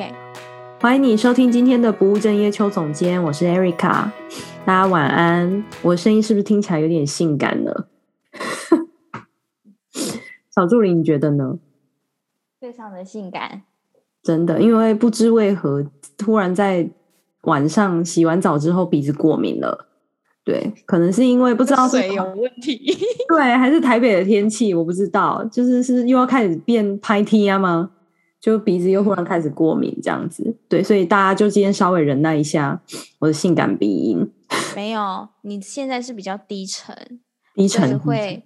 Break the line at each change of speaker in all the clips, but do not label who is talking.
OK，
欢迎你收听今天的不务正业邱总监，我是 Erica，大家晚安。我的声音是不是听起来有点性感呢？小助理，你觉得呢？
非常的性感，
真的，因为不知为何，突然在晚上洗完澡之后鼻子过敏了。对，可能是因为不知道
水有问题，
对，还是台北的天气，我不知道，就是是又要开始变拍 T 啊吗？就鼻子又忽然开始过敏这样子，对，所以大家就今天稍微忍耐一下我的性感鼻音。
没有，你现在是比较低沉，
低沉
会，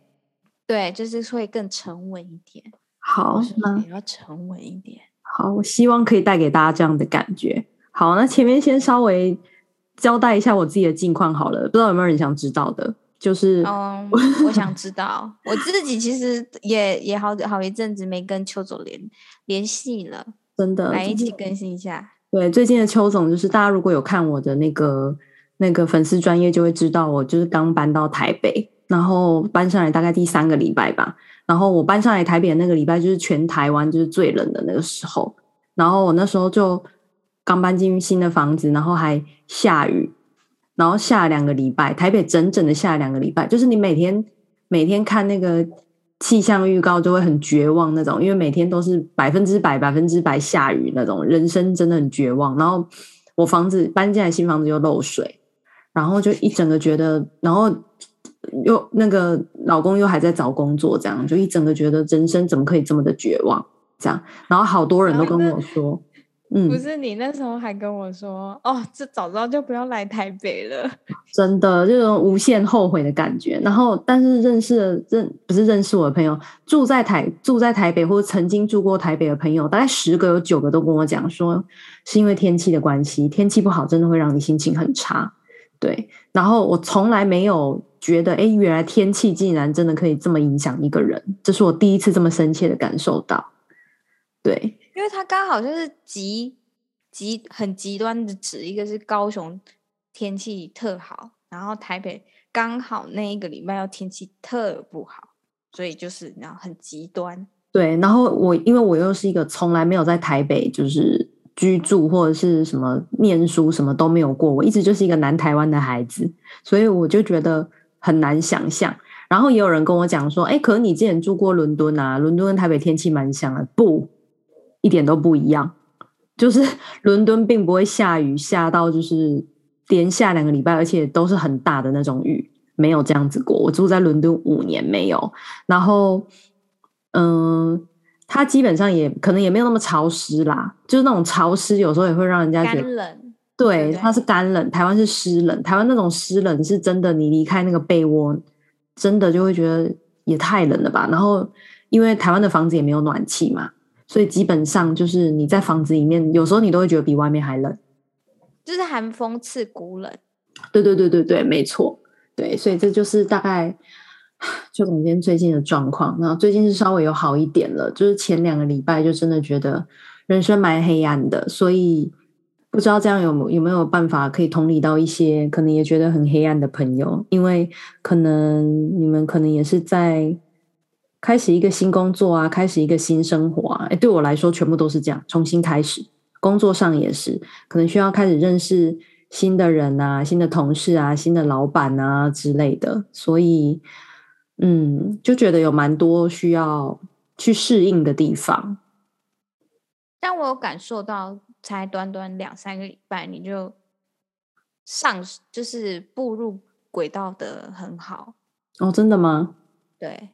对，就是会更沉稳一点。
好，那
也要沉稳一点。
好，我希望可以带给大家这样的感觉。好，那前面先稍微交代一下我自己的近况好了，不知道有没有人想知道的？就是，
嗯，我想知道，我自己其实也也好好一阵子没跟邱总联联系了，
真的，
来一起更新一下。
对，最近的邱总就是大家如果有看我的那个那个粉丝专业，就会知道我就是刚搬到台北，然后搬上来大概第三个礼拜吧。然后我搬上来台北的那个礼拜，就是全台湾就是最冷的那个时候。然后我那时候就刚搬进新的房子，然后还下雨。然后下两个礼拜，台北整整的下两个礼拜，就是你每天每天看那个气象预告就会很绝望那种，因为每天都是百分之百、百分之百下雨那种，人生真的很绝望。然后我房子搬进来新房子又漏水，然后就一整个觉得，然后又那个老公又还在找工作，这样就一整个觉得人生怎么可以这么的绝望？这样，然后好多人都跟我说。嗯，
不是你那时候还跟我说哦，这早知道就不要来台北了。
真的，这种无限后悔的感觉。然后，但是认识了认不是认识我的朋友，住在台住在台北或者曾经住过台北的朋友，大概十个有九个都跟我讲说，是因为天气的关系，天气不好真的会让你心情很差。对，然后我从来没有觉得，哎，原来天气竟然真的可以这么影响一个人，这是我第一次这么深切的感受到。对。
因为它刚好就是极极很极端的指，一个是高雄天气特好，然后台北刚好那一个礼拜要天气特不好，所以就是然后很极端。
对，然后我因为我又是一个从来没有在台北就是居住或者是什么念书什么都没有过，我一直就是一个南台湾的孩子，所以我就觉得很难想象。然后也有人跟我讲说，哎，可是你之前住过伦敦啊，伦敦跟台北天气蛮像的，不。一点都不一样，就是 伦敦并不会下雨，下到就是连下两个礼拜，而且都是很大的那种雨，没有这样子过。我住在伦敦五年没有，然后嗯，它基本上也可能也没有那么潮湿啦，就是那种潮湿有时候也会让人家觉得
干冷。
对，它是干冷，台湾是湿冷，台湾那种湿冷是真的，你离开那个被窝，真的就会觉得也太冷了吧。然后因为台湾的房子也没有暖气嘛。所以基本上就是你在房子里面，有时候你都会觉得比外面还冷，
就是寒风刺骨冷。
对对对对对，没错。对，所以这就是大概就总监最近的状况。然后最近是稍微有好一点了，就是前两个礼拜就真的觉得人生蛮黑暗的。所以不知道这样有有没有办法可以同理到一些可能也觉得很黑暗的朋友，因为可能你们可能也是在。开始一个新工作啊，开始一个新生活啊，诶，对我来说全部都是这样，重新开始。工作上也是，可能需要开始认识新的人啊，新的同事啊，新的老板啊之类的，所以，嗯，就觉得有蛮多需要去适应的地方。
但我有感受到，才短短两三个礼拜，你就上就是步入轨道的很好。
哦，真的吗？
对。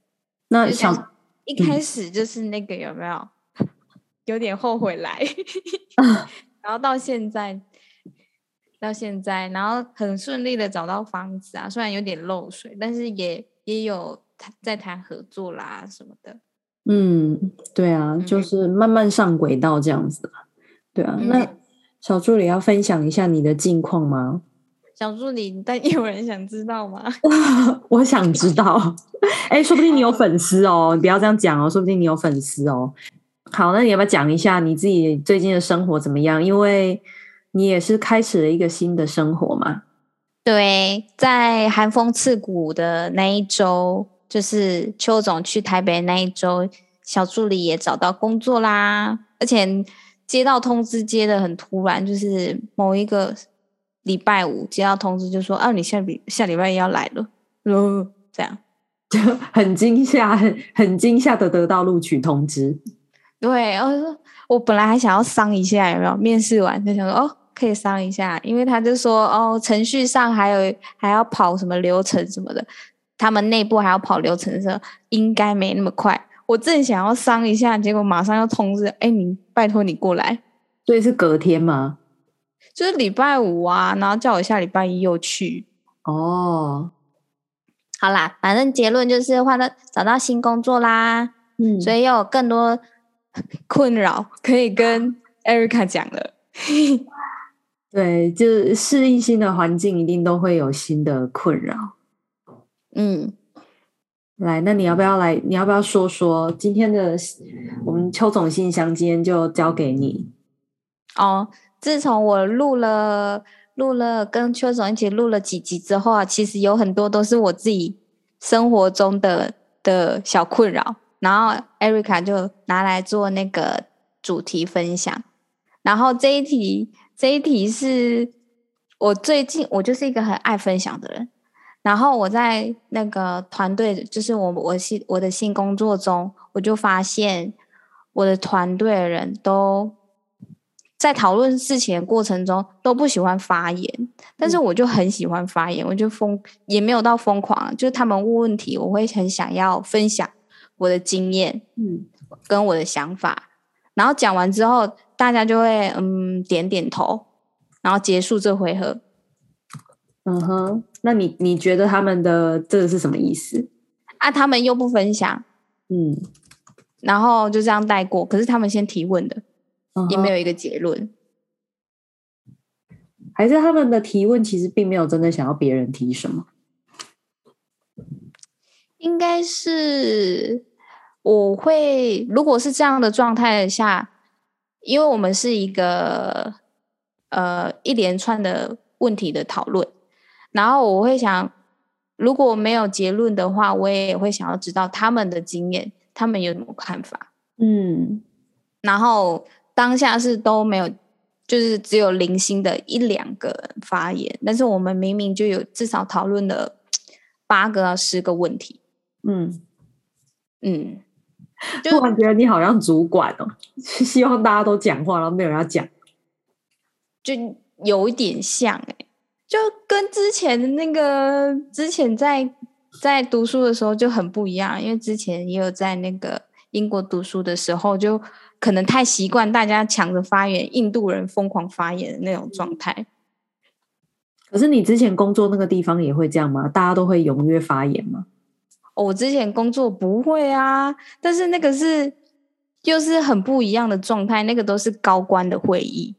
那想
一开始就是那个有没有、嗯、有点后悔来 然后到现在到现在，然后很顺利的找到房子啊，虽然有点漏水，但是也也有在谈合作啦什么的。
嗯，对啊，就是慢慢上轨道这样子。对啊，嗯、那小助理要分享一下你的近况吗？
小助理，但有人想知道吗？
我想知道。哎、欸，说不定你有粉丝哦，你不要这样讲哦，说不定你有粉丝哦。好，那你要不要讲一下你自己最近的生活怎么样？因为你也是开始了一个新的生活嘛。
对，在寒风刺骨的那一周，就是邱总去台北那一周，小助理也找到工作啦，而且接到通知接的很突然，就是某一个礼拜五接到通知，就说啊，你下礼下礼拜一要来了，呃，这样
就很惊吓，很很惊吓的得到录取通知。
对，我说我本来还想要商一下，有没有面试完就想说哦，可以商一下，因为他就说哦，程序上还有还要跑什么流程什么的，他们内部还要跑流程的时候，应该没那么快。我正想要商一下，结果马上要通知，哎，你拜托你过来。
所以是隔天吗？
就是礼拜五啊，然后叫我下礼拜一又去。
哦，
好啦，反正结论就是换了找到新工作啦。嗯，所以又有更多 困扰可以跟 Erica 讲了。
对，就是适应新的环境，一定都会有新的困扰。嗯。来，那你要不要来？你要不要说说今天的我们邱总信箱？今天就交给你。
哦，自从我录了录了跟邱总一起录了几集之后啊，其实有很多都是我自己生活中的的小困扰，然后 Erica 就拿来做那个主题分享。然后这一题，这一题是我最近我就是一个很爱分享的人。然后我在那个团队，就是我我新我的新工作中，我就发现我的团队的人都在讨论事情的过程中都不喜欢发言，但是我就很喜欢发言，我就疯也没有到疯狂，就是他们问问题，我会很想要分享我的经验，嗯，跟我的想法，然后讲完之后，大家就会嗯点点头，然后结束这回合。
嗯哼，那你你觉得他们的这个是什么意思？
啊，他们又不分享，嗯，然后就这样带过。可是他们先提问的，嗯、也没有一个结论，
还是他们的提问其实并没有真的想要别人提什么？
应该是我会，如果是这样的状态下，因为我们是一个呃一连串的问题的讨论。然后我会想，如果没有结论的话，我也会想要知道他们的经验，他们有什么看法。嗯，然后当下是都没有，就是只有零星的一两个人发言，但是我们明明就有至少讨论了八个到十个问题。嗯
嗯，就我觉得你好像主管哦，希望大家都讲话，然后没有人要讲，
就有一点像哎、欸。就跟之前的那个，之前在在读书的时候就很不一样，因为之前也有在那个英国读书的时候，就可能太习惯大家抢着发言，印度人疯狂发言的那种状态。
可是你之前工作那个地方也会这样吗？大家都会踊跃发言吗？
哦，我之前工作不会啊，但是那个是就是很不一样的状态，那个都是高官的会议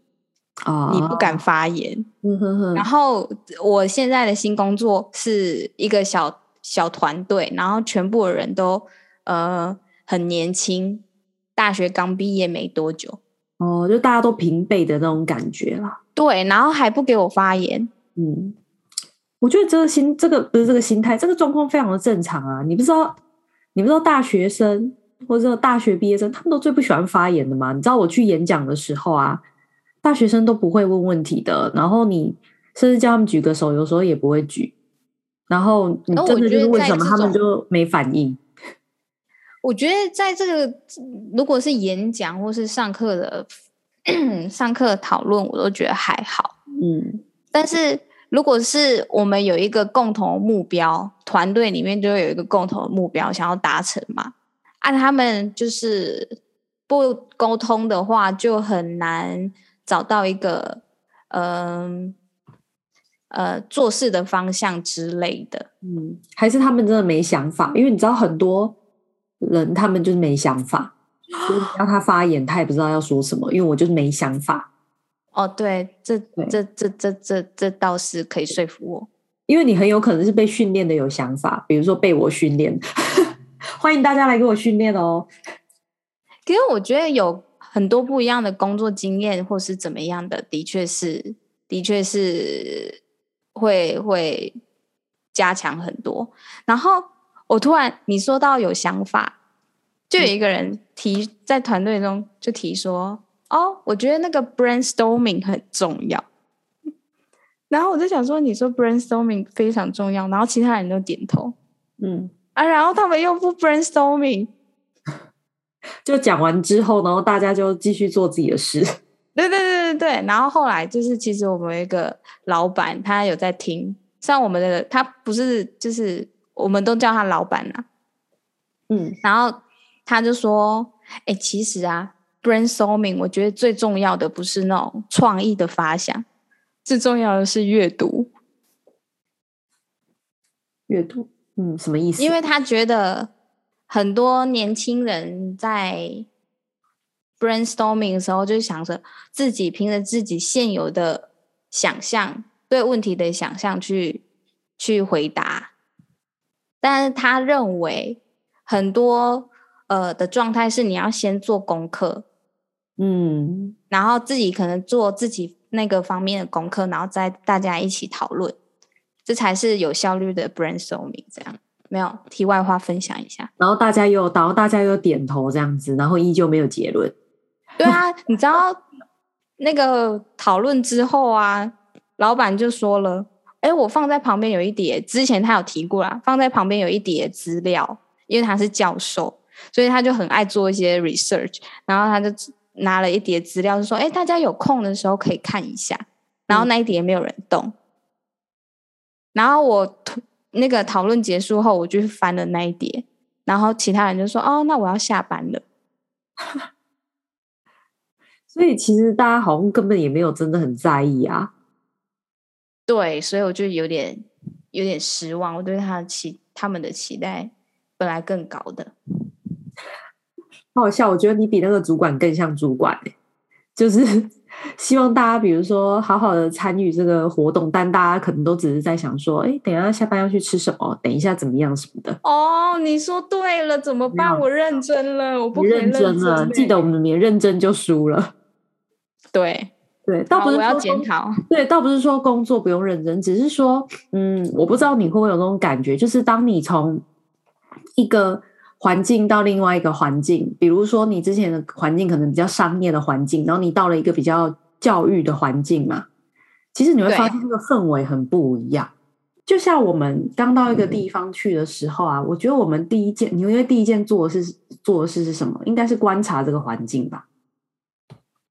啊。你不敢发言，哦、然后我现在的新工作是一个小小团队，然后全部的人都呃很年轻，大学刚毕业没多久，
哦，就大家都平辈的那种感觉啦。
对，然后还不给我发言，
嗯，我觉得这个心，这个不是这个心态，这个状况非常的正常啊。你不知道，你不知道大学生或者大学毕业生，他们都最不喜欢发言的嘛？你知道我去演讲的时候啊。大学生都不会问问题的，然后你甚至叫他们举个手，有时候也不会举。然后你真的就是问什么，他们就没反应。
我觉得在这个如果是演讲或是上课的 上课讨论，我都觉得还好。嗯，但是如果是我们有一个共同目标，团队里面就会有一个共同的目标想要达成嘛，按他们就是不沟通的话，就很难。找到一个嗯呃，呃做事的方向之类的，
嗯，还是他们真的没想法？因为你知道很多人他们就是没想法，所以让他发言，他也不知道要说什么。因为我就是没想法。
哦，对，这这这这这这这倒是可以说服我，
因为你很有可能是被训练的有想法，比如说被我训练，欢迎大家来给我训练哦。
其实我觉得有。很多不一样的工作经验，或是怎么样的，的确是，的确是会会加强很多。然后我突然你说到有想法，就有一个人提在团队中就提说：“哦，我觉得那个 brainstorming 很重要。然后我就想说，你说 brainstorming 非常重要，然后其他人都点头，
嗯
啊，然后他们又不 brainstorming，
就讲完之后，然后大家就继续做自己的事。
对对对对对，然后后来就是，其实我们有一个老板，他有在听，像我们的他不是，就是我们都叫他老板啊，
嗯，
然后他就说，哎，其实啊，brainstorming 我觉得最重要的不是那种创意的发想，最重要的是阅读。
阅读，嗯，什么意思？
因为他觉得很多年轻人在。brainstorming 的时候，就想着自己凭着自己现有的想象，对问题的想象去去回答。但是他认为很多呃的状态是你要先做功课，
嗯，
然后自己可能做自己那个方面的功课，然后再大家一起讨论，这才是有效率的 brainstorming。这样没有题外话分享一下，
然后大家又，然后大家又点头这样子，然后依旧没有结论。
对啊，你知道那个讨论之后啊，老板就说了：“哎，我放在旁边有一叠，之前他有提过啦，放在旁边有一叠资料，因为他是教授，所以他就很爱做一些 research。然后他就拿了一叠资料，就说：‘哎，大家有空的时候可以看一下。’然后那一叠没有人动。嗯、然后我那个讨论结束后，我就翻了那一叠，然后其他人就说：‘哦，那我要下班了。’
所以其实大家好像根本也没有真的很在意啊。
对，所以我就有点有点失望。我对他的期他们的期待本来更高的。
好好笑，我觉得你比那个主管更像主管欸，就是 希望大家比如说好好的参与这个活动，但大家可能都只是在想说，哎，等一下下班要去吃什么？等一下怎么样什么的。
哦，你说对了，怎么办？我认真了，我不认
真了。记得我们连认真就输了。
对
对，倒不是说
我要检讨。
对，倒不是说工作不用认真，只是说，嗯，我不知道你会不会有那种感觉，就是当你从一个环境到另外一个环境，比如说你之前的环境可能比较商业的环境，然后你到了一个比较教育的环境嘛，其实你会发现这个氛围很不一样。就像我们刚到一个地方去的时候啊，嗯、我觉得我们第一件，你因为第一件做的是做的事是什么？应该是观察这个环境吧？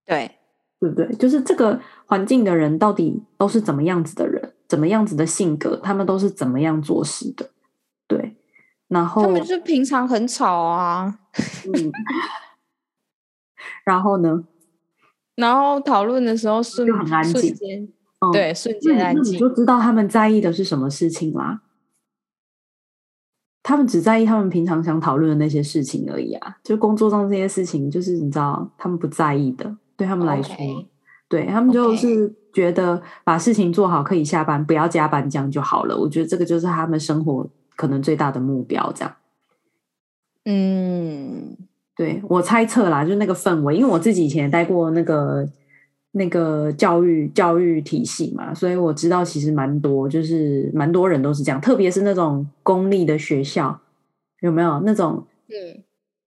对。
对不对？就是这个环境的人到底都是怎么样子的人，怎么样子的性格，他们都是怎么样做事的？对，然后
他们就平常很吵啊，
嗯，然后呢？
然后讨论的时候瞬
就很安
静，对，瞬间安静，
你就知道他们在意的是什么事情啦。他们只在意他们平常想讨论的那些事情而已啊，就工作上这些事情，就是你知道他们不在意的。对他们来说，Okay. 对他们就是觉得把事情做好，可以下班，不要加班，这样就好了。我觉得这个就是他们生活可能最大的目标，这样。
嗯，
对，我猜测啦，就那个氛围，因为我自己以前也待过那个那个教育教育体系嘛，所以我知道其实蛮多，就是蛮多人都是这样，特别是那种公立的学校，有没有那种？
嗯，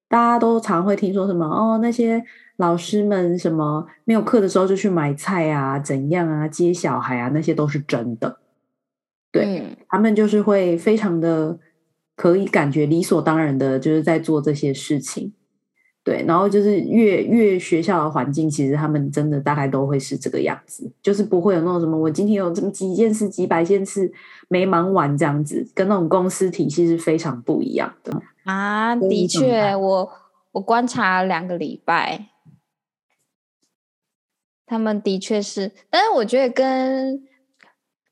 大家都常会听说什么哦，那些。老师们什么没有课的时候就去买菜啊，怎样啊，接小孩啊，那些都是真的。对，
嗯，
他们就是会非常的可以感觉理所当然的，就是在做这些事情。对，然后就是越越学校的环境，其实他们真的大概都会是这个样子，就是不会有那种什么我今天有这么几件事、几百件事没忙完这样子，跟那种公司体系是非常不一样的
啊。的确，我我观察两个礼拜。他们的确是，但是我觉得跟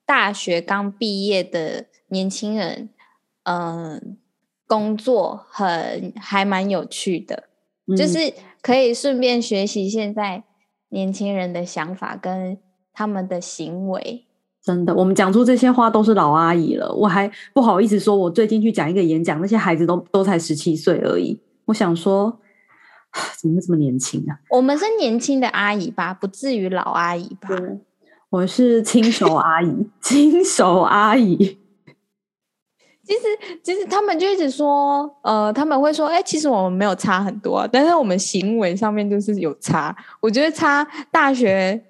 大学刚毕业的年轻人，嗯、呃，工作很还蛮有趣的，嗯、就是可以顺便学习现在年轻人的想法跟他们的行为。
真的，我们讲出这些话都是老阿姨了，我还不好意思说，我最近去讲一个演讲，那些孩子都都才十七岁而已。我想说。怎么会这么年轻啊？
我们是年轻的阿姨吧，不至于老阿姨吧？
我是亲手阿姨，亲手阿姨。
其实其实他们就一直说，呃，他们会说，哎，其实我们没有差很多，但是我们行为上面就是有差。我觉得差大学，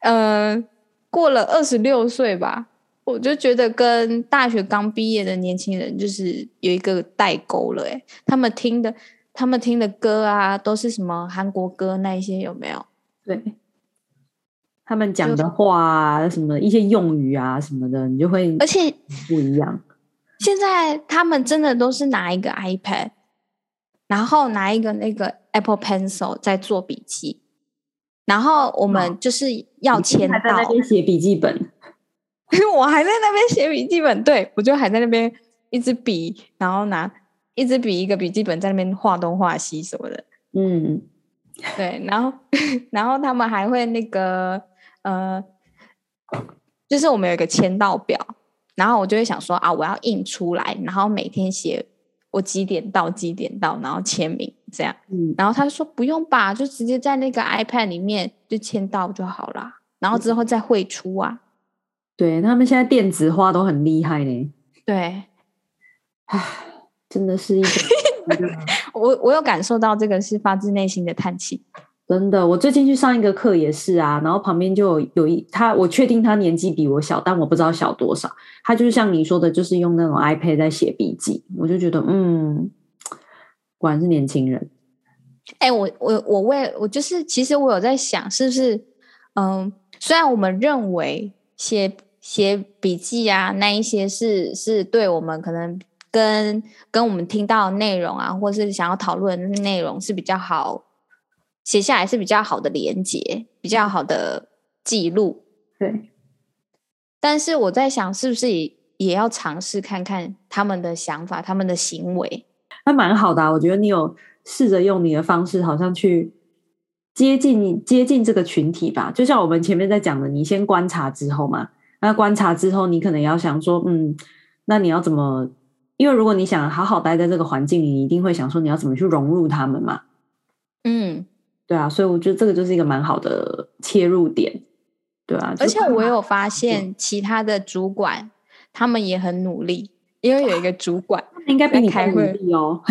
呃，过了二十六岁吧，我就觉得跟大学刚毕业的年轻人就是有一个代沟了。哎，他们听的他们听的歌啊，都是什么韩国歌那一些有没有？
对。他们讲的话啊，什么一些用语啊，什么的，你就会
而且
不一样。
现在他们真的都是拿一个 iPad，然后拿一个那个 Apple Pencil 在做笔记，然后我们就是要签到。
还在那边写笔记本，
我还在那边写笔记本，对，我就还在那边一支笔，然后拿一支笔一个笔记本在那边画东画西什么的。
嗯，
对，然后 然后他们还会那个。呃，就是我们有一个签到表，然后我就会想说啊，我要印出来，然后每天写我几点到几点到，然后签名这样。
嗯，
然后他就说不用吧，就直接在那个 iPad 里面就签到就好了，然后之后再汇出啊。
对，他们现在电子化都很厉害呢。
对，
唉，真的是一个，
我我有感受到这个是发自内心的叹气。
真的，我最近去上一个课也是啊，然后旁边就有有一他，我确定他年纪比我小，但我不知道小多少。他就是像你说的，就是用那种 iPad 在写笔记，我就觉得，嗯，果然是年轻人。
哎、欸，我我我为我就是，其实我有在想，是不是，嗯，虽然我们认为写写笔记啊，那一些是是对我们可能跟跟我们听到的内容啊，或是想要讨论的内容是比较好。写下来是比较好的连接，比较好的记录。
对，
但是我在想，是不是也也要尝试看看他们的想法，他们的行为？
那蛮好的啊，我觉得你有试着用你的方式，好像去接近接近这个群体吧。就像我们前面在讲的，你先观察之后嘛，那观察之后，你可能要想说，嗯，那你要怎么？因为如果你想好好待在这个环境里，你一定会想说，你要怎么去融入他们嘛？
嗯。
对啊，所以我觉得这个就是一个蛮好的切入点，对啊。
而且我有发现其他的主管，他们也很努力，因为有一个主管
应该比你更努力哦。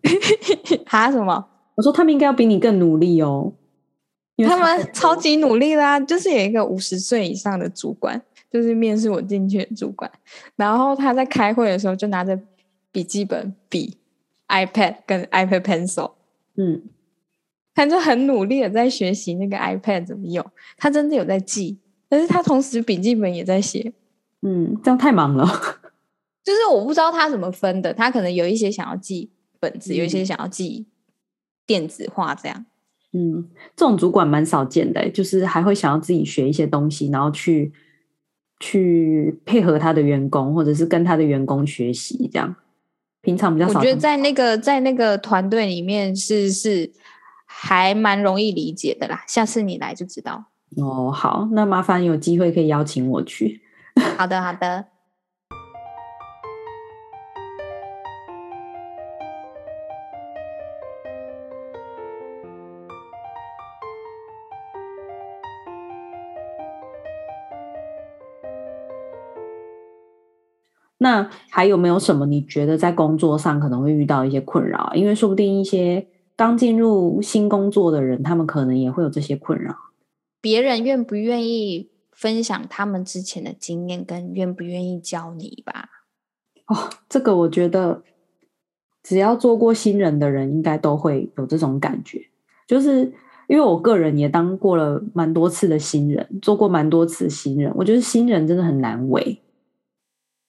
哈？什么？
我说他们应该要比你更努力哦，
他们超级努力啦。就是有一个五十岁以上的主管，就是面试我进去的主管，然后他在开会的时候就拿着笔记本、笔、iPad 跟 iPad Pencil，嗯。他就很努力的在学习那个 iPad 怎么用，他真的有在记，但是他同时笔记本也在写，
嗯，这样太忙了。
就是我不知道他怎么分的，他可能有一些想要记本子，嗯、有一些想要记电子化这样。
嗯，这种主管蛮少见的，就是还会想要自己学一些东西，然后去去配合他的员工，或者是跟他的员工学习这样。平常比较少，
我觉得在那个在那个团队里面是是。还蛮容易理解的啦，下次你来就知道。
哦，好，那麻烦有机会可以邀请我去。
好的，好的。
那还有没有什么你觉得在工作上可能会遇到一些困扰？因为说不定一些。刚进入新工作的人，他们可能也会有这些困扰。
别人愿不愿意分享他们之前的经验，跟愿不愿意教你吧？
哦，这个我觉得，只要做过新人的人，应该都会有这种感觉。就是因为我个人也当过了蛮多次的新人，做过蛮多次新人，我觉得新人真的很难为。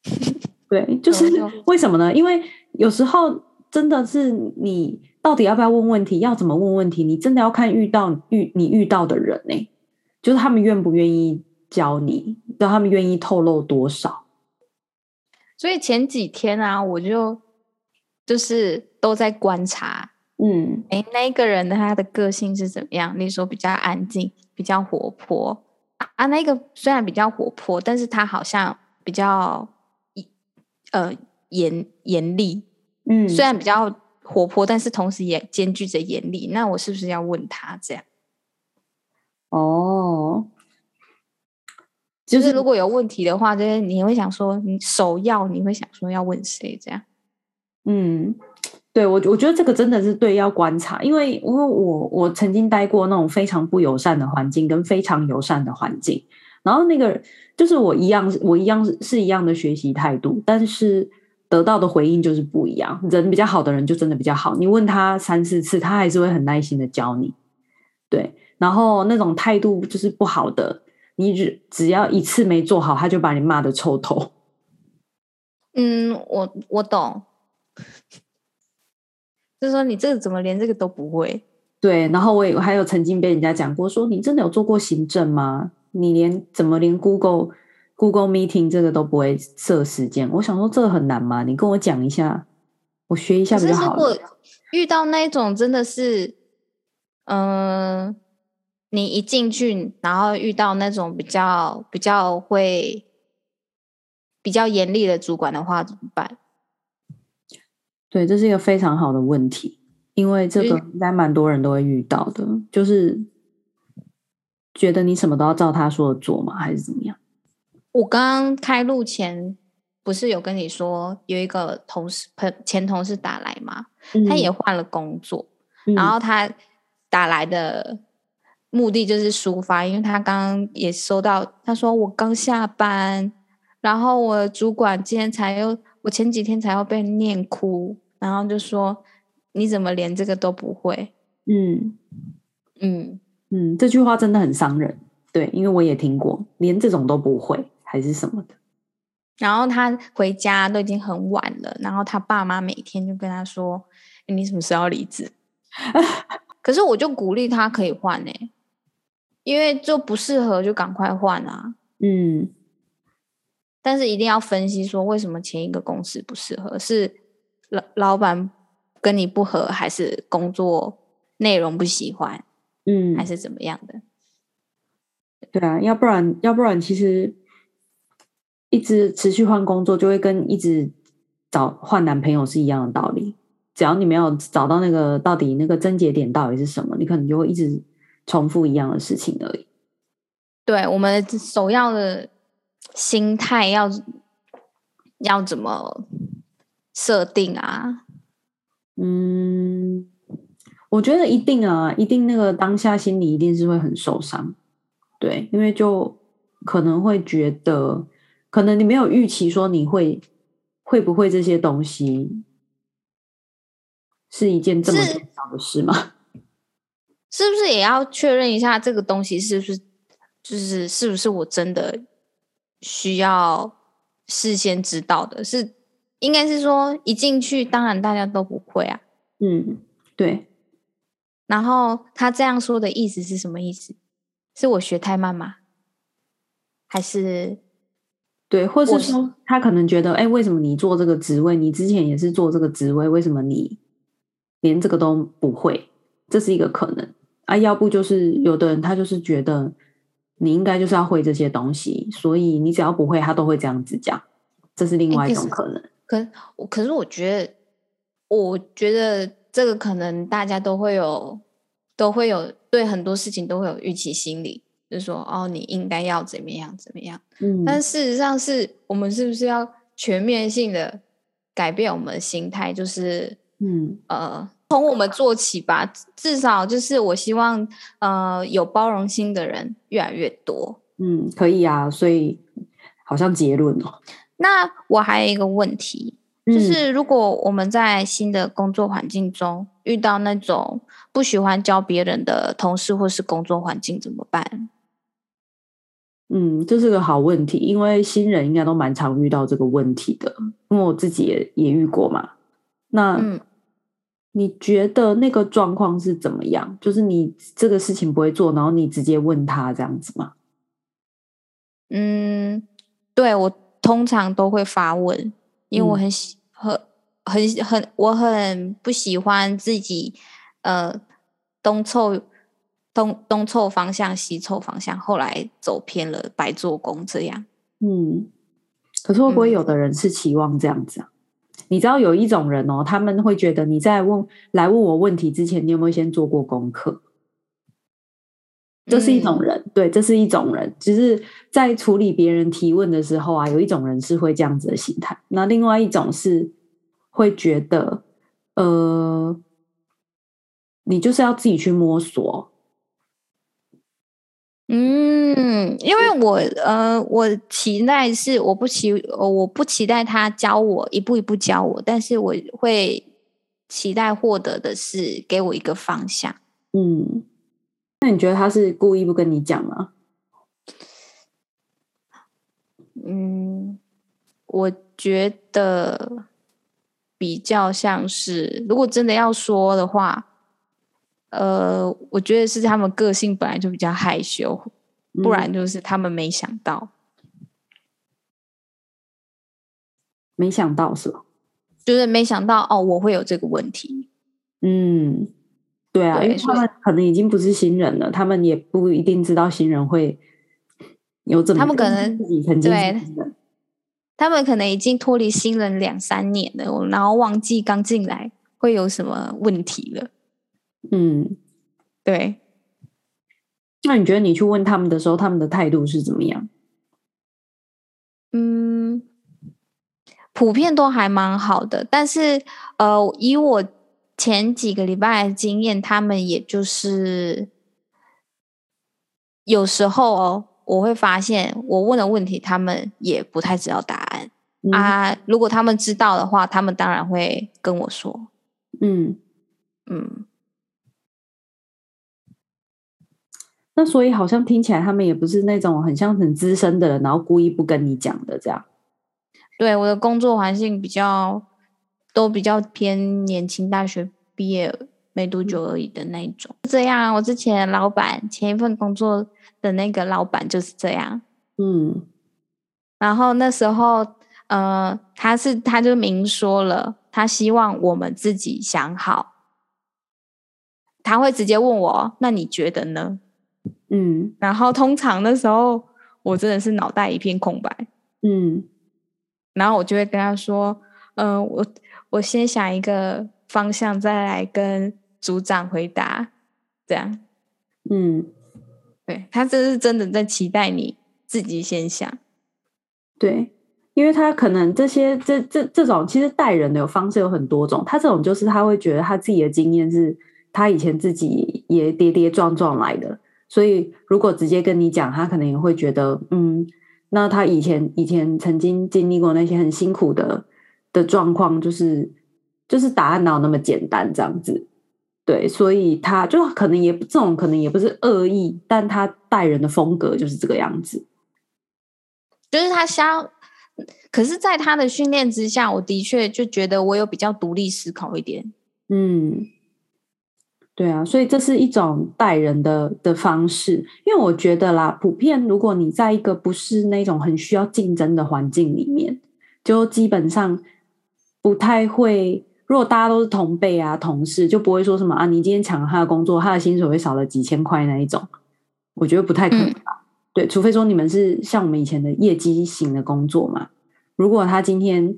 对，就是 为什么呢？因为有时候真的是你。到底要不要问问题？要怎么问问题？你真的要看遇到遇你遇到的人呢、欸，就是他们愿不愿意教你，让他们愿意透露多少。
所以前几天啊，我就就是都在观察，嗯，哎，那个人的他的个性是怎么样？你说比较安静，比较活泼啊。那个虽然比较活泼，但是他好像比较呃严严厉，嗯，虽然比较。活泼，但是同时也兼具着严厉。那我是不是要问他这样？
哦，
就是如果有问题的话，就是你会想说，你首要你会想说要问谁这样？
嗯，对我我觉得这个真的是对要观察，因为因为我我曾经待过那种非常不友善的环境跟非常友善的环境，然后那个就是我一样我一样是一样的学习态度，但是得到的回应就是不一样。人比较好的人就真的比较好，你问他三四次，他还是会很耐心的教你。对，然后那种态度就是不好的。你只只要一次没做好，他就把你骂的臭头。
嗯，我我懂，就是说你这个怎么连这个都不会？
对，然后我也还有曾经被人家讲过，说你真的有做过行政吗？你连怎么连 Google Google Meeting 这个都不会设时间？我想说这个很难吗？你跟我讲一下，我学一下比较好。
如果遇到那种真的是，嗯、呃。你一进去，然后遇到那种比较比较会比较严厉的主管的话，怎么办？
对，这是一个非常好的问题，因为这个应该蛮多人都会遇到的，就是觉得你什么都要照他说的做吗？还是怎么样？
我刚刚开录前不是有跟你说，有一个同事朋前同事打来吗？嗯、他也换了工作，嗯、然后他打来的。目的就是抒发，因为他刚刚也收到，他说我刚下班，然后我主管今天才又，我前几天才要被念哭，然后就说你怎么连这个都不会？嗯嗯
嗯，这句话真的很伤人，对，因为我也听过，连这种都不会还是什么的。
然后他回家都已经很晚了，然后他爸妈每天就跟他说，你什么时候要离职？可是我就鼓励他可以换呢、欸。因为就不适合，就赶快换啊。嗯，但是一定要分析说，为什么前一个公司不适合？是老老板跟你不合，还是工作内容不喜欢？嗯，还是怎么样的？
对啊，要不然要不然，其实一直持续换工作，就会跟一直找换男朋友是一样的道理。只要你没有找到那个到底那个症结点到底是什么，你可能就会一直。重复一样的事情而已。
对，我们首要的心态要要怎么设定啊？
嗯，我觉得一定啊，一定那个当下心里一定是会很受伤。对，因为就可能会觉得，可能你没有预期说你会会不会这些东西是一件这么重要的事吗？
是不是也要确认一下这个东西是不是就是是不是我真的需要事先知道的？是应该是说一进去，当然大家都不会啊。
嗯，对。
然后他这样说的意思是什么意思？是我学太慢吗？还是
对，或是说他可能觉得，哎，为什么你做这个职位，你之前也是做这个职位，为什么你连这个都不会？这是一个可能。啊，要不就是有的人他就是觉得你应该就是要会这些东西，所以你只要不会，他都会这样子讲，这是另外一种可能。
可可是我觉得，我觉得这个可能大家都会有，都会有对很多事情都会有预期心理，就是说哦，你应该要怎么样怎么样。嗯，但事实上是我们是不是要全面性的改变我们的心态？就是嗯呃。从我们做起吧，至少就是我希望，呃，有包容心的人越来越多。
嗯，可以啊，所以好像结论哦。
那我还有一个问题，就是如果我们在新的工作环境中遇到那种不喜欢教别人的同事或是工作环境，怎么办？
嗯，这是个好问题，因为新人应该都蛮常遇到这个问题的，因为我自己也也遇过嘛。那嗯。你觉得那个状况是怎么样？就是你这个事情不会做，然后你直接问他这样子吗？
嗯，对，我通常都会发问，因为我很喜很很很我很不喜欢自己呃东凑东东凑方向西凑方向，后来走偏了，白做工这样。
嗯，可是会不会有的人是期望这样子啊？你知道有一种人哦，他们会觉得你在问来问我问题之前，你有没有先做过功课？这是一种人，嗯、对，这是一种人。只是在处理别人提问的时候啊，有一种人是会这样子的心态，那另外一种是会觉得，呃，你就是要自己去摸索。
嗯，因为我呃，我期待是我不期我不期待他教我一步一步教我，但是我会期待获得的是给我一个方向。
嗯。那你觉得他是故意不跟你讲吗？
嗯，我觉得比较像是，如果真的要说的话，呃，我觉得是他们个性本来就比较害羞，不然就是他们没想到，嗯、
没想到是吧？
就是没想到哦，我会有这个问题。
嗯。对啊，对，因为他们可能已经不是新人了，他们也不一定知道新人会有怎么。
他们可能对，他们可能已经脱离新人两三年了，然后忘记刚进来会有什么问题了。
嗯，
对。
那你觉得你去问他们的时候，他们的态度是怎么样？
嗯，普遍都还蛮好的，但是呃，以我。前几个礼拜的经验，他们也就是有时候哦，我会发现我问的问题，他们也不太知道答案、嗯、啊。如果他们知道的话，他们当然会跟我说。
嗯
嗯。
那所以好像听起来，他们也不是那种很像很资深的人，然后故意不跟你讲的这样。
对，我的工作环境比较。都比较偏年轻，大学毕业没多久而已的那一种。这样，我之前老板前一份工作的那个老板就是这样。
嗯，
然后那时候，呃，他是他就明说了，他希望我们自己想好。他会直接问我：“那你觉得呢？”
嗯，
然后通常那时候我真的是脑袋一片空白。
嗯，
然后我就会跟他说：“嗯、呃，我。”我先想一个方向，再来跟组长回答，这样。
嗯，
对，他这是真的在期待你自己先想。
对，因为他可能这些这这这种其实带人的方式有很多种，他这种就是他会觉得他自己的经验是他以前自己也跌跌撞撞来的，所以如果直接跟你讲，他可能也会觉得，嗯，那他以前以前曾经经历过那些很辛苦的。的状况就是，就是答案哪有那么简单这样子，对，所以他就可能也这种可能也不是恶意，但他待人的风格就是这个样子，
就是他相，可是在他的训练之下，我的确就觉得我有比较独立思考一点，
嗯，对啊，所以这是一种待人的的方式，因为我觉得啦，普遍如果你在一个不是那种很需要竞争的环境里面，就基本上。不太会，如果大家都是同辈啊、同事，就不会说什么啊，你今天抢了他的工作，他的薪水会少了几千块那一种。我觉得不太可能吧？嗯、对，除非说你们是像我们以前的业绩型的工作嘛。如果他今天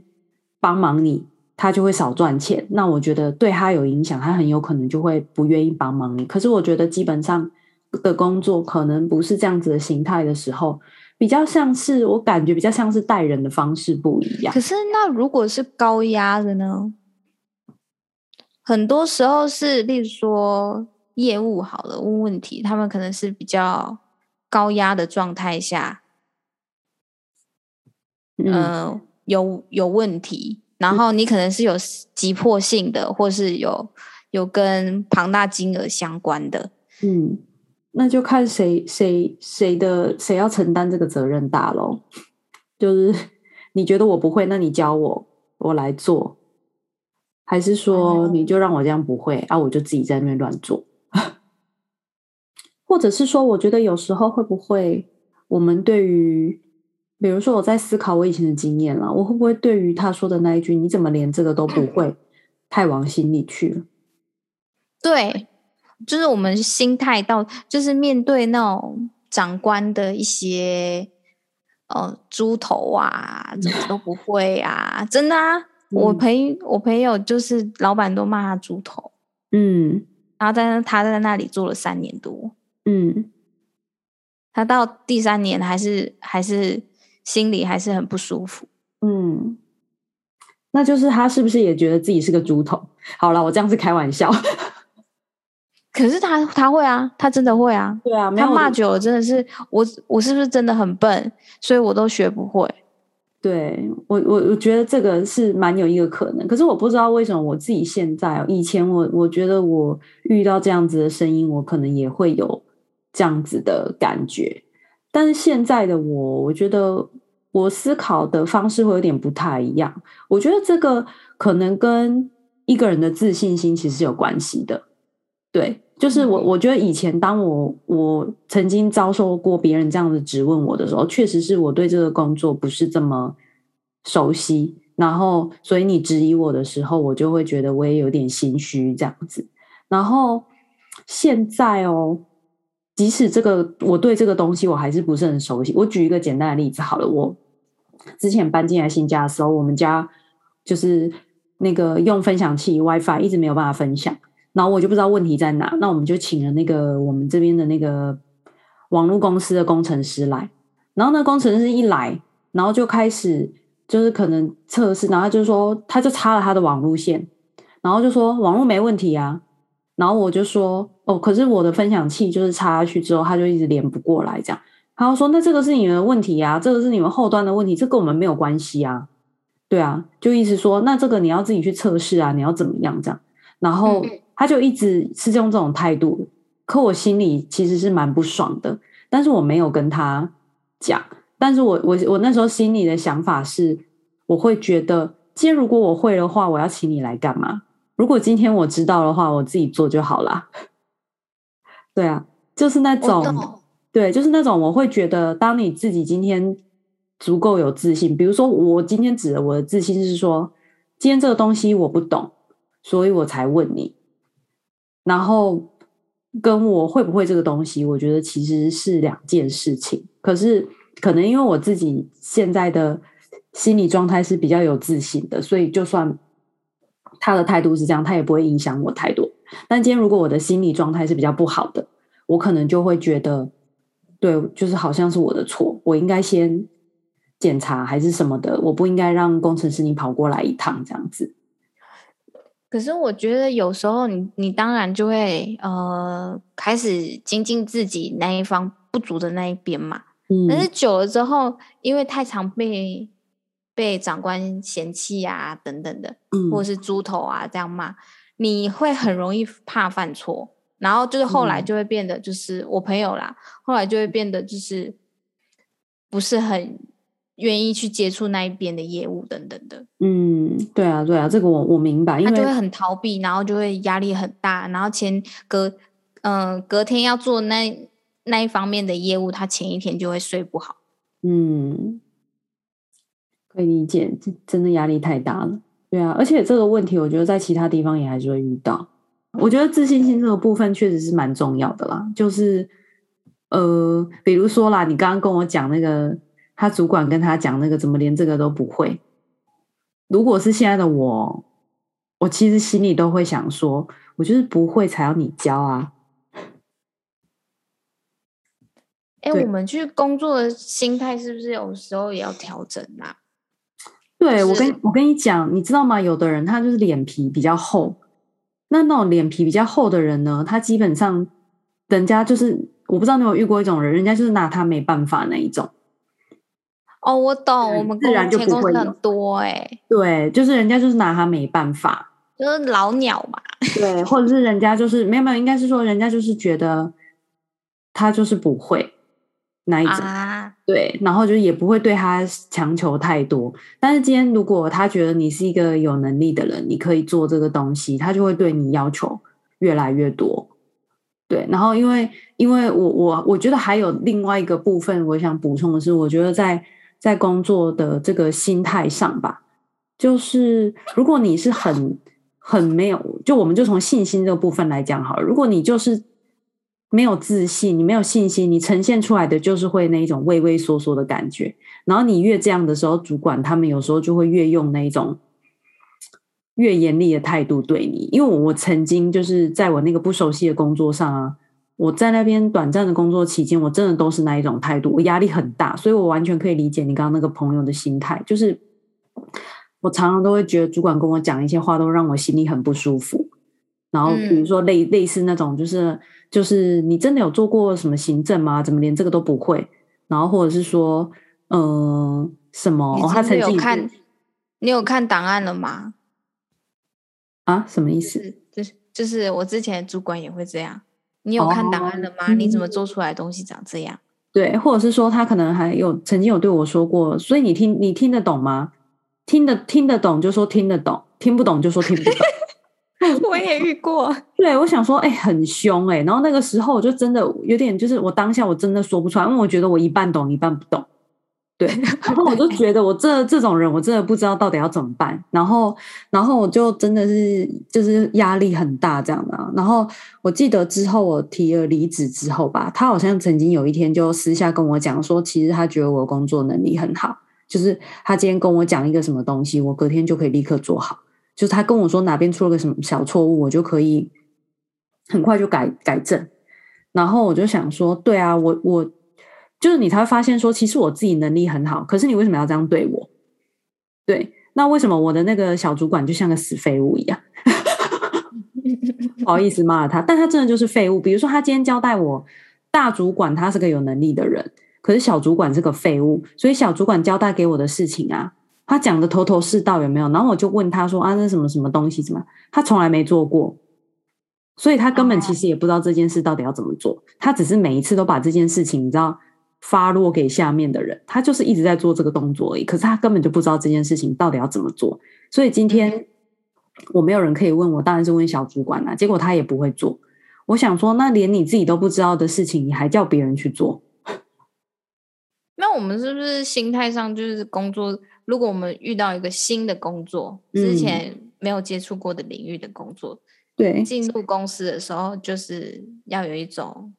帮忙你，他就会少赚钱，那我觉得对他有影响，他很有可能就会不愿意帮忙你。可是我觉得基本上的工作可能不是这样子的形态的时候。比较像是，我感觉比较像是待人的方式不一样。
可是那如果是高压的呢？很多时候是，例如说业务好了，问问题，他们可能是比较高压的状态下，嗯、呃，有有问题，然后你可能是有急迫性的，或是有有跟庞大金额相关的，
嗯。那就看谁谁谁的谁要承担这个责任大喽。就是你觉得我不会，那你教我，我来做，还是说你就让我这样不会啊？我就自己在那边乱做，或者是说，我觉得有时候会不会，我们对于，比如说我在思考我以前的经验了，我会不会对于他说的那一句“你怎么连这个都不会”，太往心里去了？
对。就是我们心态到，就是面对那种长官的一些，呃，猪头啊，怎么都不会啊，真的啊！嗯、我朋我朋友就是老板都骂他猪头，
嗯，
然后但是他在那里做了三年多，
嗯，
他到第三年还是还是心里还是很不舒服。
嗯，那就是他是不是也觉得自己是个猪头？好了，我这样是开玩笑。
可是他他会啊，他真的会啊。
对啊，
他骂久了真的是我我是不是真的很笨，所以我都学不会。
对我我我觉得这个是蛮有一个可能，可是我不知道为什么我自己现在，以前我我觉得我遇到这样子的声音，我可能也会有这样子的感觉，但是现在的我，我觉得我思考的方式会有点不太一样。我觉得这个可能跟一个人的自信心其实是有关系的。对，就是我我觉得以前当我我曾经遭受过别人这样子质问我的时候，确实是我对这个工作不是这么熟悉，然后所以你质疑我的时候，我就会觉得我也有点心虚这样子。然后现在哦，即使这个我对这个东西我还是不是很熟悉，我举一个简单的例子好了，我之前搬进来新家的时候，我们家就是那个用分享器 WiFi 一直没有办法分享。然后我就不知道问题在哪，那我们就请了那个我们这边的那个网络公司的工程师来。然后那工程师一来，然后就开始就是可能测试，然后就说他就插了他的网络线，然后就说网络没问题啊。然后我就说哦，可是我的分享器就是插下去之后，他就一直连不过来这样。他说那这个是你们的问题啊，这个是你们后端的问题，这跟我们没有关系啊。对啊，就意思说那这个你要自己去测试啊，你要怎么样这样。然后。他就一直是用这种态度，可我心里其实是蛮不爽的，但是我没有跟他讲。但是我我我那时候心里的想法是，我会觉得，今天如果我会的话，我要请你来干嘛？如果今天我知道的话，我自己做就好啦。对啊，就是那种，对，就是那种，我会觉得，当你自己今天足够有自信，比如说我今天指的我的自信是说，今天这个东西我不懂，所以我才问你。然后跟我会不会这个东西，我觉得其实是两件事情。可是可能因为我自己现在的心理状态是比较有自信的，所以就算他的态度是这样，他也不会影响我太多。但今天如果我的心理状态是比较不好的，我可能就会觉得，对，就是好像是我的错，我应该先检查还是什么的，我不应该让工程师你跑过来一趟这样子。
可是我觉得有时候你你当然就会呃开始精进自己那一方不足的那一边嘛，嗯，但是久了之后，因为太常被被长官嫌弃啊等等的，嗯，或者是猪头啊这样骂，你会很容易怕犯错，然后就是后来就会变得就是我朋友啦，后来就会变得就是不是很。愿意去接触那一边的业务等等的，
嗯，对啊，对啊，这个我我明白，因为
他就会很逃避，然后就会压力很大，然后前隔嗯、呃、隔天要做那那一方面的业务，他前一天就会睡不好，
嗯，可以理解，真的压力太大了，对啊，而且这个问题我觉得在其他地方也还是会遇到，我觉得自信心这个部分确实是蛮重要的啦，就是呃，比如说啦，你刚刚跟我讲那个。他主管跟他讲那个，怎么连这个都不会？如果是现在的我，我其实心里都会想说，我就是不会才要你教啊。
哎、欸，我们去工作的心态是不是有时候也要调整啊？
对，我跟我跟你讲，你知道吗？有的人他就是脸皮比较厚，那那种脸皮比较厚的人呢，他基本上人家就是我不知道你有遇过一种人，人家就是拿他没办法那一种。
哦，我懂，我们自然就不会很多哎、欸，
对，就是人家就是拿他没办法，
就是老鸟嘛，
对，或者是人家就是没有没有，应该是说人家就是觉得他就是不会那一种、啊，对，然后就是也不会对他强求太多。但是今天如果他觉得你是一个有能力的人，你可以做这个东西，他就会对你要求越来越多。对，然后因为因为我我我觉得还有另外一个部分，我想补充的是，我觉得在。在工作的这个心态上吧，就是如果你是很很没有，就我们就从信心这个部分来讲好了。如果你就是没有自信，你没有信心，你呈现出来的就是会那一种畏畏缩缩的感觉。然后你越这样的时候，主管他们有时候就会越用那一种越严厉的态度对你。因为我曾经就是在我那个不熟悉的工作上啊，我在那边短暂的工作期间，我真的都是那一种态度，我压力很大，所以我完全可以理解你刚刚那个朋友的心态，就是我常常都会觉得主管跟我讲一些话，都让我心里很不舒服。然后比如说类类似那种，就是就是你真的有做过什么行政吗？怎么连这个都不会？然后或者是说，嗯、呃，什么？哦，他曾经有
看，你有看档案了吗？
啊，什么意思？
就是就是我之前主管也会这样。你有看档案了吗？哦、你怎么做出来的东西长这样？
对，或者是说他可能还有曾经有对我说过，所以你听你听得懂吗？听得听得懂就说听得懂，听不懂就说听不懂。
我也遇过，
对，我想说，哎、欸，很凶哎、欸。然后那个时候我就真的有点，就是我当下我真的说不出来，因为我觉得我一半懂一半不懂。对，然后我就觉得我这这种人，我真的不知道到底要怎么办。然后，然后我就真的是就是压力很大这样的、啊。然后我记得之后我提了离职之后吧，他好像曾经有一天就私下跟我讲说，其实他觉得我工作能力很好，就是他今天跟我讲一个什么东西，我隔天就可以立刻做好。就是他跟我说哪边出了个什么小错误，我就可以很快就改改正。然后我就想说，对啊，我我。就是你才会发现说，其实我自己能力很好，可是你为什么要这样对我？对，那为什么我的那个小主管就像个死废物一样？不好意思骂了他，但他真的就是废物。比如说，他今天交代我，大主管他是个有能力的人，可是小主管是个废物，所以小主管交代给我的事情啊，他讲的头头是道，有没有？然后我就问他说啊，那什么什么东西？怎么？他从来没做过，所以他根本其实也不知道这件事到底要怎么做，他只是每一次都把这件事情，你知道。发落给下面的人，他就是一直在做这个动作而已。可是他根本就不知道这件事情到底要怎么做。所以今天我没有人可以问我，当然是问小主管啦。结果他也不会做。我想说，那连你自己都不知道的事情，你还叫别人去做？
那我们是不是心态上就是工作？如果我们遇到一个新的工作，之前没有接触过的领域的工作，
对，
进入公司的时候，就是要有一种。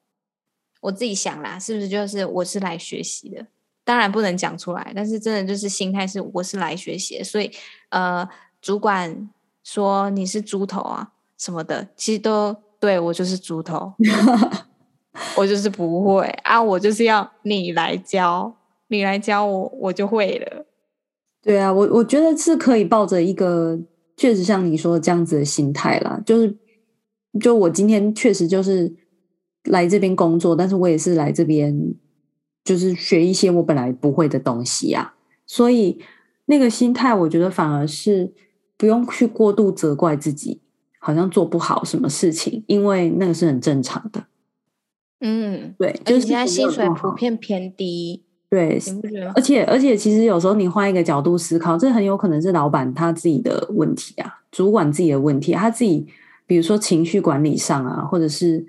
我自己想啦，是不是就是我是来学习的？当然不能讲出来，但是真的就是心态是我是来学习的。所以呃，主管说你是猪头啊什么的，其实都对我就是猪头，我就是不会啊，我就是要你来教，你来教我，我就会了。
对啊，我我觉得是可以抱着一个确实像你说的这样子的心态啦，就是就我今天确实就是。来这边工作，但是我也是来这边，就是学一些我本来不会的东西啊。所以那个心态，我觉得反而是不用去过度责怪自己，好像做不好什么事情，因为那个是很正常的。
嗯，
对，
就是现在薪水普遍偏低，
对，而且而且其实有时候你换一个角度思考，这很有可能是老板他自己的问题啊，主管自己的问题，他自己比如说情绪管理上啊，或者是。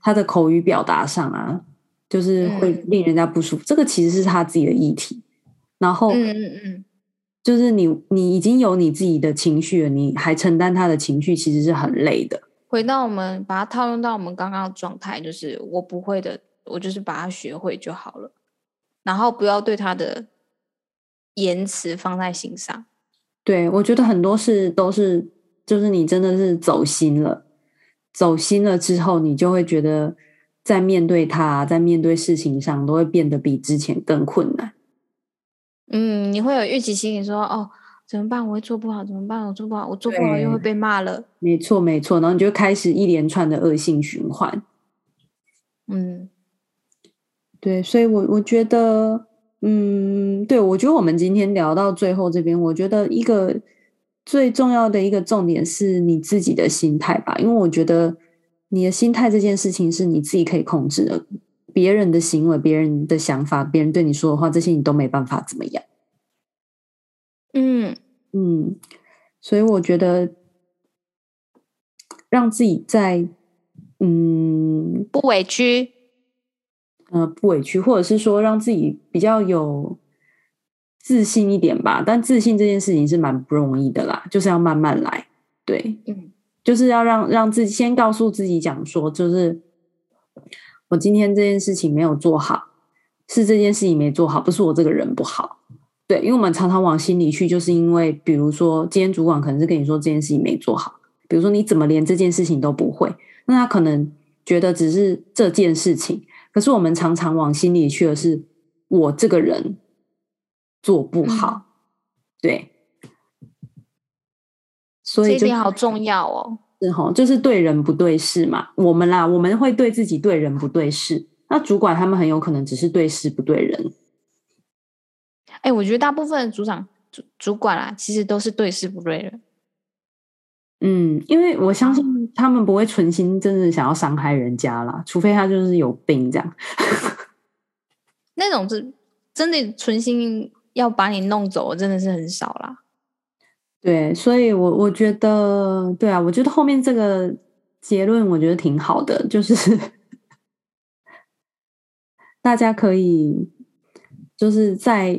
他的口语表达上啊，就是会令人家不舒服。嗯、这个其实是他自己的议题。然后，嗯嗯嗯，就是你你已经有你自己的情绪了，你还承担他的情绪，其实是很累的。
回到我们把它套用到我们刚刚的状态，就是我不会的，我就是把它学会就好了。然后不要对他的言辞放在心上。
对，我觉得很多事都是，就是你真的是走心了。走心了之后，你就会觉得在面对他，在面对事情上，都会变得比之前更困难。
嗯，你会有预期心理，说：“哦，怎么办？我会做不好，怎么办？我做不好，我做不好又会被骂了。”
没错，没错，然后你就开始一连串的恶性循环。
嗯，
对，所以我我觉得，嗯，对，我觉得我们今天聊到最后这边，我觉得一个。最重要的一个重点是你自己的心态吧，因为我觉得你的心态这件事情是你自己可以控制的，别人的行为、别人的想法、别人对你说的话，这些你都没办法怎么样。
嗯
嗯，所以我觉得让自己在嗯
不委屈，
呃不委屈，或者是说让自己比较有。自信一点吧，但自信这件事情是蛮不容易的啦，就是要慢慢来。对，
嗯，
就是要让让自己先告诉自己讲说，就是我今天这件事情没有做好，是这件事情没做好，不是我这个人不好。对，因为我们常常往心里去，就是因为比如说今天主管可能是跟你说这件事情没做好，比如说你怎么连这件事情都不会，那他可能觉得只是这件事情，可是我们常常往心里去的是我这个人做不好，嗯、对，所以
这点好重要哦。
是齁，就是对人不对事嘛。我们啦，我们会对自己对人不对事，那主管他们很有可能只是对事不对人。
哎、欸，我觉得大部分的组长主主管啦，其实都是对事不对人。
嗯，因为我相信他们不会存心真的想要伤害人家啦，除非他就是有病这样。
那种是真的存心要把你弄走，我真的是很少啦。
对，所以我我觉得，对啊，我觉得后面这个结论我觉得挺好的，就是 大家可以就是在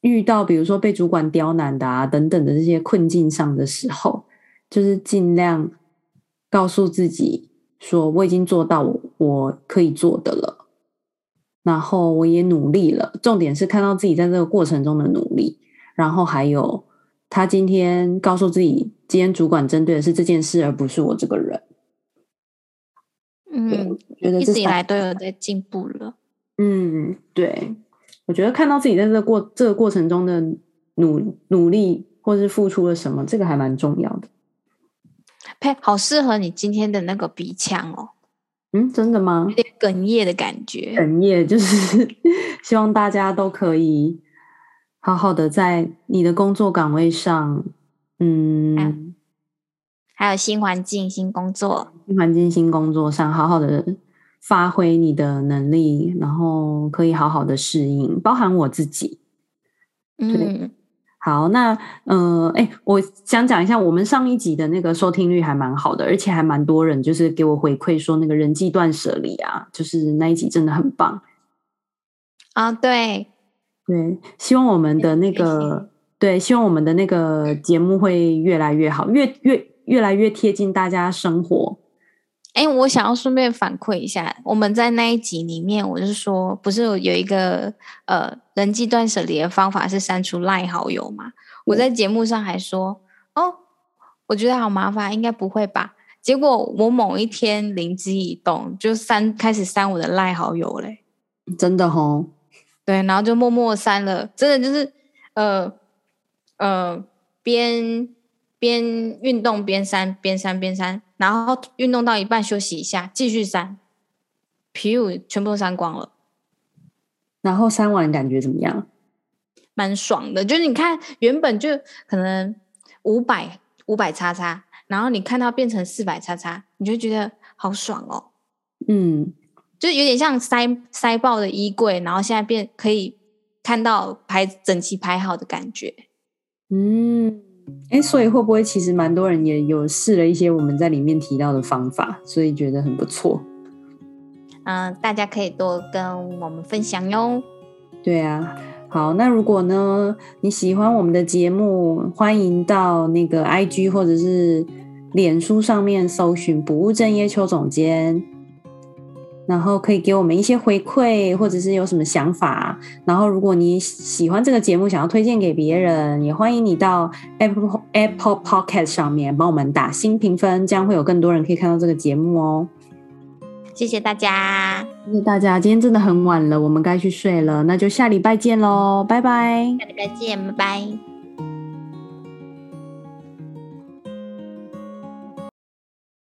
遇到比如说被主管刁难的啊等等的这些困境上的时候。就是尽量告诉自己说，我已经做到我可以做的了，然后我也努力了。重点是看到自己在这个过程中的努力，然后还有他今天告诉自己，今天主管针对的是这件事，而不是我这个人。
嗯，觉得一直以来都有在进步了。
嗯，对，我觉得看到自己在这个过这个过程中的努努力，或是付出了什么，这个还蛮重要的。
呸，好适合你今天的那个鼻腔哦。
嗯，真的吗？
有点哽咽的感觉。
哽咽就是 希望大家都可以好好的在你的工作岗位上，嗯，还有，
新环境、新工作、
新环境、新工作上，好好的发挥你的能力，然后可以好好的适应，包含我自己。对。嗯好，那呃，哎，我想讲一下，我们上一集的那个收听率还蛮好的，而且还蛮多人就是给我回馈说，那个人际断舍离啊，就是那一集真的很棒
啊。对，
对，希望我们的那个，对，希望我们的那个节目会越来越好，越越越来越贴近大家生活。
哎，我想要顺便反馈一下，我们在那一集里面，我是说，不是有一个呃人际断舍离的方法是删除赖好友嘛？我在节目上还说，哦，我觉得好麻烦，应该不会吧？结果我某一天灵机一动，就删开始删我的赖好友嘞，
真的哦，
对，然后就默默删了，真的就是呃呃边边运动边删，边删边删。然后运动到一半休息一下，继续删，皮肤全部都删光了。
然后删完感觉怎么样？
蛮爽的，就是你看原本就可能五百五百叉叉，然后你看到变成四百叉叉，你就觉得好爽哦。
嗯，
就有点像塞塞爆的衣柜，然后现在变可以看到排整齐排好的感觉。
嗯。哎，所以会不会其实蛮多人也有试了一些我们在里面提到的方法，所以觉得很不错。
嗯、呃，大家可以多跟我们分享哟。
对啊，好，那如果呢你喜欢我们的节目，欢迎到那个 IG 或者是脸书上面搜寻“不务正业邱总监”。然后可以给我们一些回馈，或者是有什么想法。然后，如果你喜欢这个节目，想要推荐给别人，也欢迎你到 Apple Apple Podcast 上面帮我们打新评分，这样会有更多人可以看到这个节目哦。
谢谢大家，
谢谢大家。今天真的很晚了，我们该去睡了，那就下礼拜见喽，拜拜。
下礼拜见，拜拜。